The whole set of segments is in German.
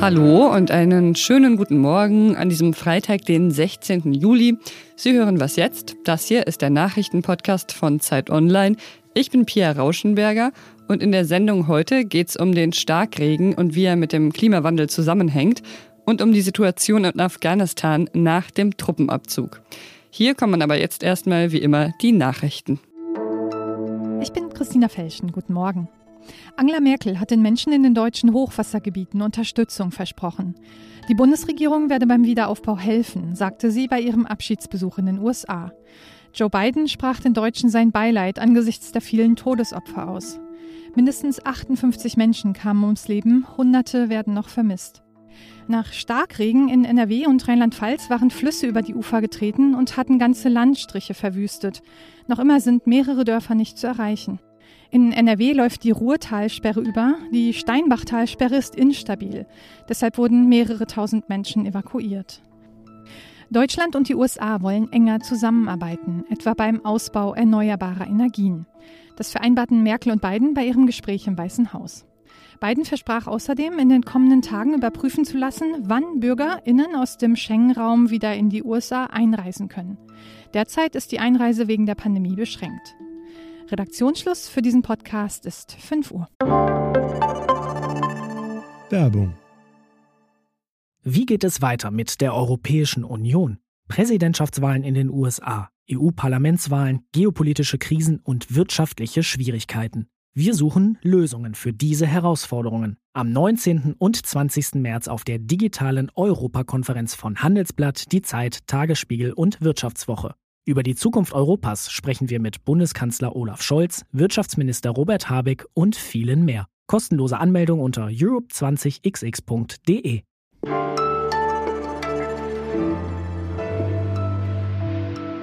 Hallo und einen schönen guten Morgen an diesem Freitag, den 16. Juli. Sie hören was jetzt? Das hier ist der Nachrichtenpodcast von Zeit Online. Ich bin Pia Rauschenberger und in der Sendung heute geht es um den Starkregen und wie er mit dem Klimawandel zusammenhängt und um die Situation in Afghanistan nach dem Truppenabzug. Hier kommen aber jetzt erstmal wie immer die Nachrichten. Ich bin Christina Felschen. Guten Morgen. Angela Merkel hat den Menschen in den deutschen Hochwassergebieten Unterstützung versprochen. Die Bundesregierung werde beim Wiederaufbau helfen, sagte sie bei ihrem Abschiedsbesuch in den USA. Joe Biden sprach den Deutschen sein Beileid angesichts der vielen Todesopfer aus. Mindestens 58 Menschen kamen ums Leben, Hunderte werden noch vermisst. Nach Starkregen in NRW und Rheinland-Pfalz waren Flüsse über die Ufer getreten und hatten ganze Landstriche verwüstet. Noch immer sind mehrere Dörfer nicht zu erreichen. In NRW läuft die Ruhrtalsperre über. Die Steinbachtalsperre ist instabil. Deshalb wurden mehrere tausend Menschen evakuiert. Deutschland und die USA wollen enger zusammenarbeiten, etwa beim Ausbau erneuerbarer Energien. Das vereinbarten Merkel und Biden bei ihrem Gespräch im Weißen Haus. Biden versprach außerdem, in den kommenden Tagen überprüfen zu lassen, wann BürgerInnen aus dem Schengen-Raum wieder in die USA einreisen können. Derzeit ist die Einreise wegen der Pandemie beschränkt. Redaktionsschluss für diesen Podcast ist 5 Uhr. Werbung. Wie geht es weiter mit der Europäischen Union? Präsidentschaftswahlen in den USA, EU-Parlamentswahlen, geopolitische Krisen und wirtschaftliche Schwierigkeiten. Wir suchen Lösungen für diese Herausforderungen. Am 19. und 20. März auf der digitalen Europakonferenz von Handelsblatt, Die Zeit, Tagesspiegel und Wirtschaftswoche. Über die Zukunft Europas sprechen wir mit Bundeskanzler Olaf Scholz, Wirtschaftsminister Robert Habeck und vielen mehr. Kostenlose Anmeldung unter europe20xx.de.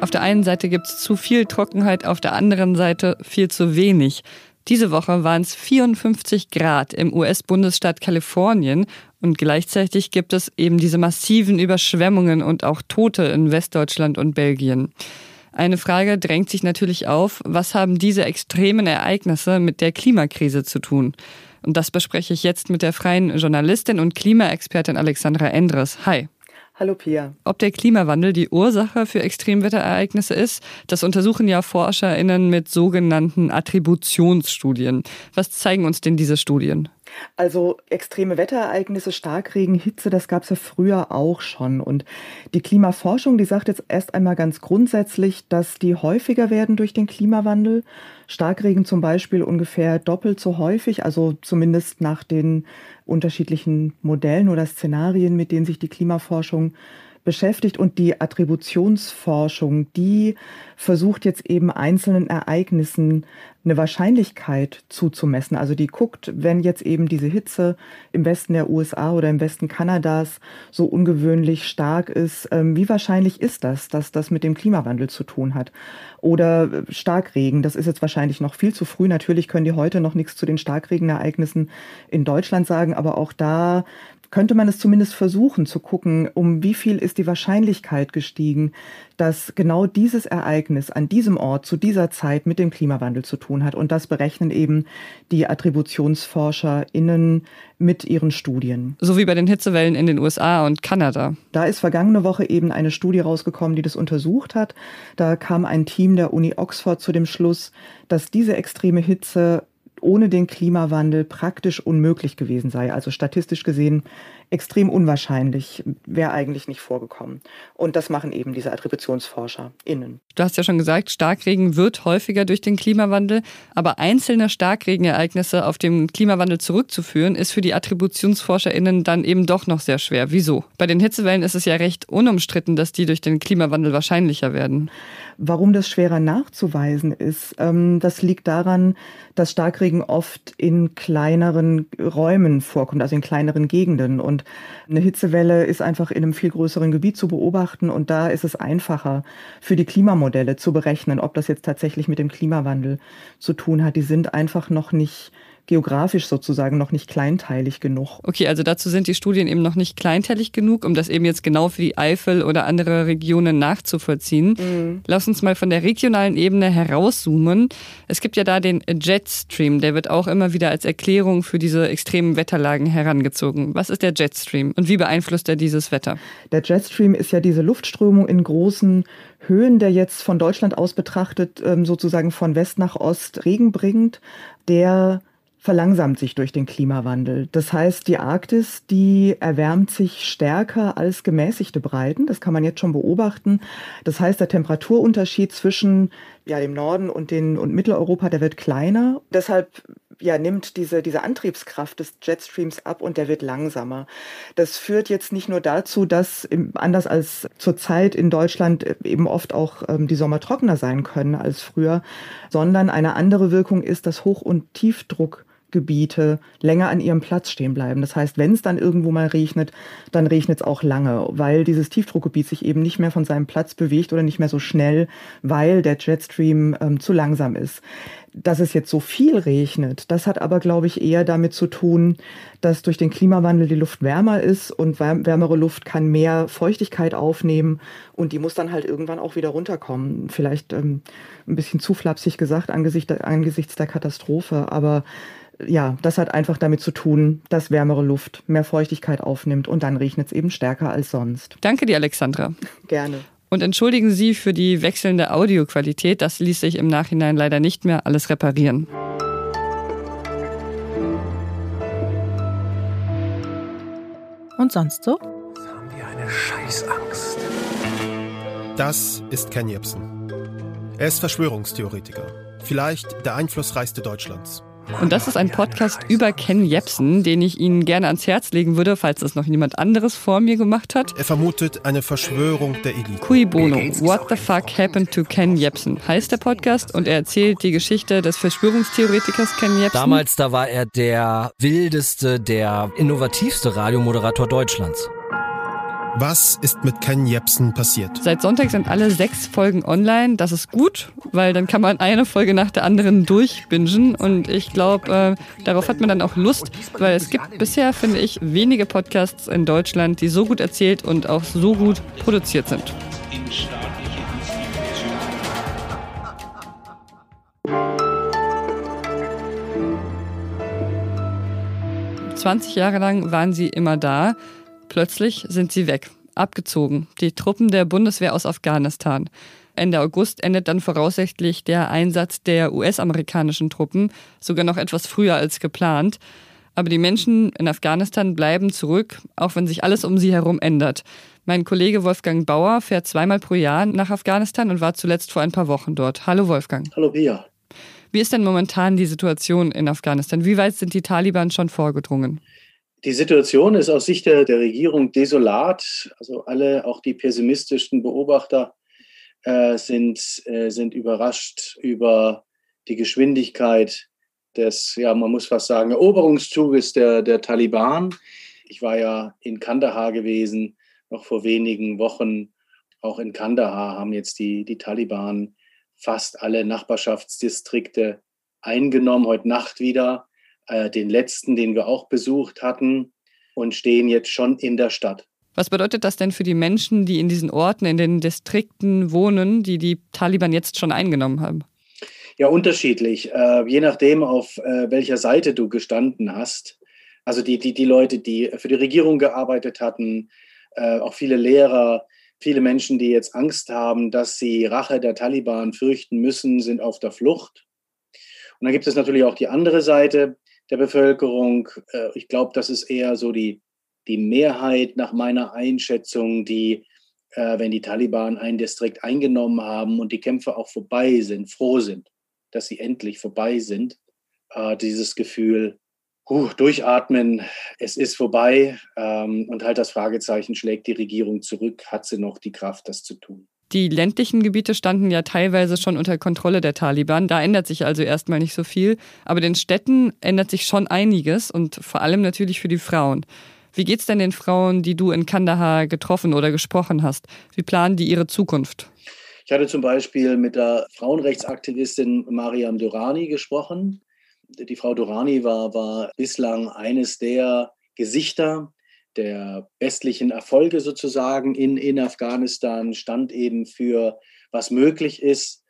Auf der einen Seite gibt es zu viel Trockenheit, auf der anderen Seite viel zu wenig. Diese Woche waren es 54 Grad im US-Bundesstaat Kalifornien und gleichzeitig gibt es eben diese massiven Überschwemmungen und auch Tote in Westdeutschland und Belgien. Eine Frage drängt sich natürlich auf, was haben diese extremen Ereignisse mit der Klimakrise zu tun? Und das bespreche ich jetzt mit der freien Journalistin und Klimaexpertin Alexandra Endres. Hi. Hallo Pia. Ob der Klimawandel die Ursache für Extremwetterereignisse ist, das untersuchen ja ForscherInnen mit sogenannten Attributionsstudien. Was zeigen uns denn diese Studien? Also extreme Wetterereignisse, Starkregen, Hitze, das gab es ja früher auch schon. Und die Klimaforschung, die sagt jetzt erst einmal ganz grundsätzlich, dass die häufiger werden durch den Klimawandel. Starkregen zum Beispiel ungefähr doppelt so häufig, also zumindest nach den unterschiedlichen Modellen oder Szenarien, mit denen sich die Klimaforschung beschäftigt und die Attributionsforschung, die versucht jetzt eben einzelnen Ereignissen eine Wahrscheinlichkeit zuzumessen. Also die guckt, wenn jetzt eben diese Hitze im Westen der USA oder im Westen Kanadas so ungewöhnlich stark ist, ähm, wie wahrscheinlich ist das, dass das mit dem Klimawandel zu tun hat? Oder Starkregen, das ist jetzt wahrscheinlich noch viel zu früh. Natürlich können die heute noch nichts zu den Starkregenereignissen in Deutschland sagen, aber auch da könnte man es zumindest versuchen zu gucken, um wie viel ist die Wahrscheinlichkeit gestiegen, dass genau dieses Ereignis an diesem Ort zu dieser Zeit mit dem Klimawandel zu tun hat. Und das berechnen eben die AttributionsforscherInnen mit ihren Studien. So wie bei den Hitzewellen in den USA und Kanada. Da ist vergangene Woche eben eine Studie rausgekommen, die das untersucht hat. Da kam ein Team der Uni Oxford zu dem Schluss, dass diese extreme Hitze ohne den Klimawandel praktisch unmöglich gewesen sei. Also statistisch gesehen extrem unwahrscheinlich, wäre eigentlich nicht vorgekommen. Und das machen eben diese AttributionsforscherInnen. Du hast ja schon gesagt, Starkregen wird häufiger durch den Klimawandel, aber einzelne Starkregenereignisse auf den Klimawandel zurückzuführen, ist für die AttributionsforscherInnen dann eben doch noch sehr schwer. Wieso? Bei den Hitzewellen ist es ja recht unumstritten, dass die durch den Klimawandel wahrscheinlicher werden. Warum das schwerer nachzuweisen ist, ähm, das liegt daran, dass Starkregen oft in kleineren Räumen vorkommt, also in kleineren Gegenden. Und eine Hitzewelle ist einfach in einem viel größeren Gebiet zu beobachten. Und da ist es einfacher für die Klimamodelle zu berechnen, ob das jetzt tatsächlich mit dem Klimawandel zu tun hat. Die sind einfach noch nicht geografisch sozusagen noch nicht kleinteilig genug. Okay, also dazu sind die Studien eben noch nicht kleinteilig genug, um das eben jetzt genau für die Eifel oder andere Regionen nachzuvollziehen. Mhm. Lass uns mal von der regionalen Ebene herauszoomen. Es gibt ja da den Jetstream, der wird auch immer wieder als Erklärung für diese extremen Wetterlagen herangezogen. Was ist der Jetstream und wie beeinflusst er dieses Wetter? Der Jetstream ist ja diese Luftströmung in großen Höhen, der jetzt von Deutschland aus betrachtet ähm, sozusagen von West nach Ost Regen bringt, der verlangsamt sich durch den Klimawandel. Das heißt, die Arktis, die erwärmt sich stärker als gemäßigte Breiten. Das kann man jetzt schon beobachten. Das heißt, der Temperaturunterschied zwischen ja, dem Norden und, den, und Mitteleuropa, der wird kleiner. Deshalb ja, nimmt diese, diese Antriebskraft des Jetstreams ab und der wird langsamer. Das führt jetzt nicht nur dazu, dass anders als zurzeit in Deutschland eben oft auch ähm, die Sommer trockener sein können als früher, sondern eine andere Wirkung ist, dass Hoch- und Tiefdruck Gebiete länger an ihrem Platz stehen bleiben. Das heißt, wenn es dann irgendwo mal regnet, dann regnet es auch lange, weil dieses Tiefdruckgebiet sich eben nicht mehr von seinem Platz bewegt oder nicht mehr so schnell, weil der Jetstream ähm, zu langsam ist. Dass es jetzt so viel regnet, das hat aber, glaube ich, eher damit zu tun, dass durch den Klimawandel die Luft wärmer ist und wärmere Luft kann mehr Feuchtigkeit aufnehmen und die muss dann halt irgendwann auch wieder runterkommen. Vielleicht ähm, ein bisschen zu flapsig gesagt angesichts der, angesichts der Katastrophe, aber ja, das hat einfach damit zu tun, dass wärmere Luft mehr Feuchtigkeit aufnimmt und dann regnet es eben stärker als sonst. Danke dir, Alexandra. Gerne. Und entschuldigen Sie für die wechselnde Audioqualität, das ließ sich im Nachhinein leider nicht mehr alles reparieren. Und sonst so? Haben wir eine Scheißangst. Das ist Ken Jebsen. Er ist Verschwörungstheoretiker. Vielleicht der einflussreichste Deutschlands. Und das ist ein Podcast über Ken Jebsen, den ich Ihnen gerne ans Herz legen würde, falls das noch niemand anderes vor mir gemacht hat. Er vermutet eine Verschwörung der Elite. Cui Bono, What the Fuck Happened to Ken Jebsen heißt der Podcast und er erzählt die Geschichte des Verschwörungstheoretikers Ken Jebsen. Damals, da war er der wildeste, der innovativste Radiomoderator Deutschlands. Was ist mit Ken Jebsen passiert? Seit Sonntag sind alle sechs Folgen online. Das ist gut, weil dann kann man eine Folge nach der anderen durchbingen. Und ich glaube, äh, darauf hat man dann auch Lust, weil es gibt bisher, finde ich, wenige Podcasts in Deutschland, die so gut erzählt und auch so gut produziert sind. 20 Jahre lang waren sie immer da. Plötzlich sind sie weg, abgezogen, die Truppen der Bundeswehr aus Afghanistan. Ende August endet dann voraussichtlich der Einsatz der US-amerikanischen Truppen, sogar noch etwas früher als geplant. Aber die Menschen in Afghanistan bleiben zurück, auch wenn sich alles um sie herum ändert. Mein Kollege Wolfgang Bauer fährt zweimal pro Jahr nach Afghanistan und war zuletzt vor ein paar Wochen dort. Hallo Wolfgang. Hallo Pia. Wie ist denn momentan die Situation in Afghanistan? Wie weit sind die Taliban schon vorgedrungen? Die Situation ist aus Sicht der, der Regierung desolat. Also alle, auch die pessimistischen Beobachter, äh, sind, äh, sind überrascht über die Geschwindigkeit des, ja, man muss fast sagen, Eroberungszuges der, der Taliban. Ich war ja in Kandahar gewesen, noch vor wenigen Wochen. Auch in Kandahar haben jetzt die, die Taliban fast alle Nachbarschaftsdistrikte eingenommen, heute Nacht wieder äh, den letzten, den wir auch besucht hatten und stehen jetzt schon in der Stadt. Was bedeutet das denn für die Menschen, die in diesen Orten, in den Distrikten wohnen, die die Taliban jetzt schon eingenommen haben? Ja, unterschiedlich. Äh, je nachdem, auf äh, welcher Seite du gestanden hast. Also die, die, die Leute, die für die Regierung gearbeitet hatten, äh, auch viele Lehrer, viele Menschen, die jetzt Angst haben, dass sie Rache der Taliban fürchten müssen, sind auf der Flucht. Und dann gibt es natürlich auch die andere Seite, der Bevölkerung. Äh, ich glaube, das ist eher so die, die Mehrheit nach meiner Einschätzung, die, äh, wenn die Taliban ein Distrikt eingenommen haben und die Kämpfe auch vorbei sind, froh sind, dass sie endlich vorbei sind. Äh, dieses Gefühl, huh, durchatmen, es ist vorbei ähm, und halt das Fragezeichen schlägt die Regierung zurück, hat sie noch die Kraft, das zu tun. Die ländlichen Gebiete standen ja teilweise schon unter Kontrolle der Taliban. Da ändert sich also erstmal nicht so viel. Aber den Städten ändert sich schon einiges und vor allem natürlich für die Frauen. Wie geht's denn den Frauen, die du in Kandahar getroffen oder gesprochen hast? Wie planen die ihre Zukunft? Ich hatte zum Beispiel mit der Frauenrechtsaktivistin Mariam Durani gesprochen. Die Frau Durrani war, war bislang eines der Gesichter der westlichen Erfolge sozusagen in, in Afghanistan, stand eben für was möglich ist,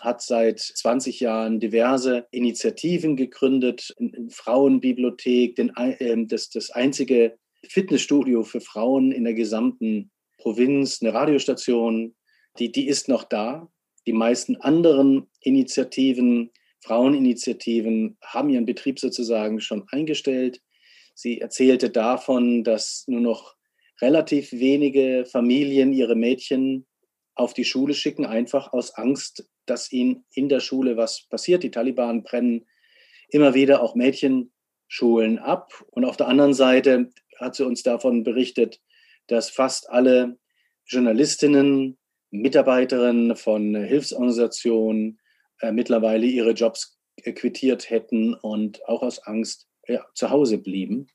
hat seit 20 Jahren diverse Initiativen gegründet, eine Frauenbibliothek, den, äh, das, das einzige Fitnessstudio für Frauen in der gesamten Provinz, eine Radiostation, die, die ist noch da. Die meisten anderen Initiativen, Fraueninitiativen, haben ihren Betrieb sozusagen schon eingestellt. Sie erzählte davon, dass nur noch relativ wenige Familien ihre Mädchen auf die Schule schicken, einfach aus Angst, dass ihnen in der Schule was passiert. Die Taliban brennen immer wieder auch Mädchenschulen ab. Und auf der anderen Seite hat sie uns davon berichtet, dass fast alle Journalistinnen, Mitarbeiterinnen von Hilfsorganisationen äh, mittlerweile ihre Jobs quittiert hätten und auch aus Angst ja, zu Hause blieben.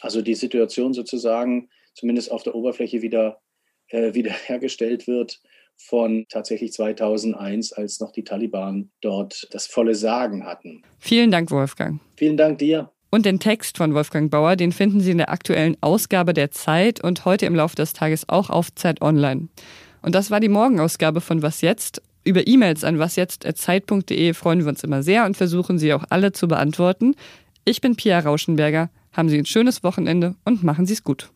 Also die Situation sozusagen zumindest auf der Oberfläche wieder äh, wiederhergestellt wird von tatsächlich 2001, als noch die Taliban dort das volle Sagen hatten. Vielen Dank, Wolfgang. Vielen Dank dir. Und den Text von Wolfgang Bauer, den finden Sie in der aktuellen Ausgabe der Zeit und heute im Laufe des Tages auch auf Zeit Online. Und das war die Morgenausgabe von Was jetzt? Über E-Mails an wasjetzt.zeit.de freuen wir uns immer sehr und versuchen sie auch alle zu beantworten. Ich bin Pia Rauschenberger. Haben Sie ein schönes Wochenende und machen Sie es gut.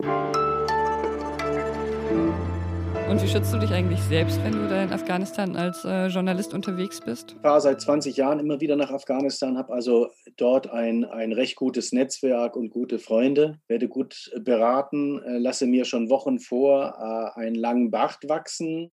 Und wie schützt du dich eigentlich selbst, wenn du da in Afghanistan als äh, Journalist unterwegs bist? Ich fahre seit 20 Jahren immer wieder nach Afghanistan, habe also dort ein, ein recht gutes Netzwerk und gute Freunde, werde gut beraten, äh, lasse mir schon Wochen vor äh, einen langen Bart wachsen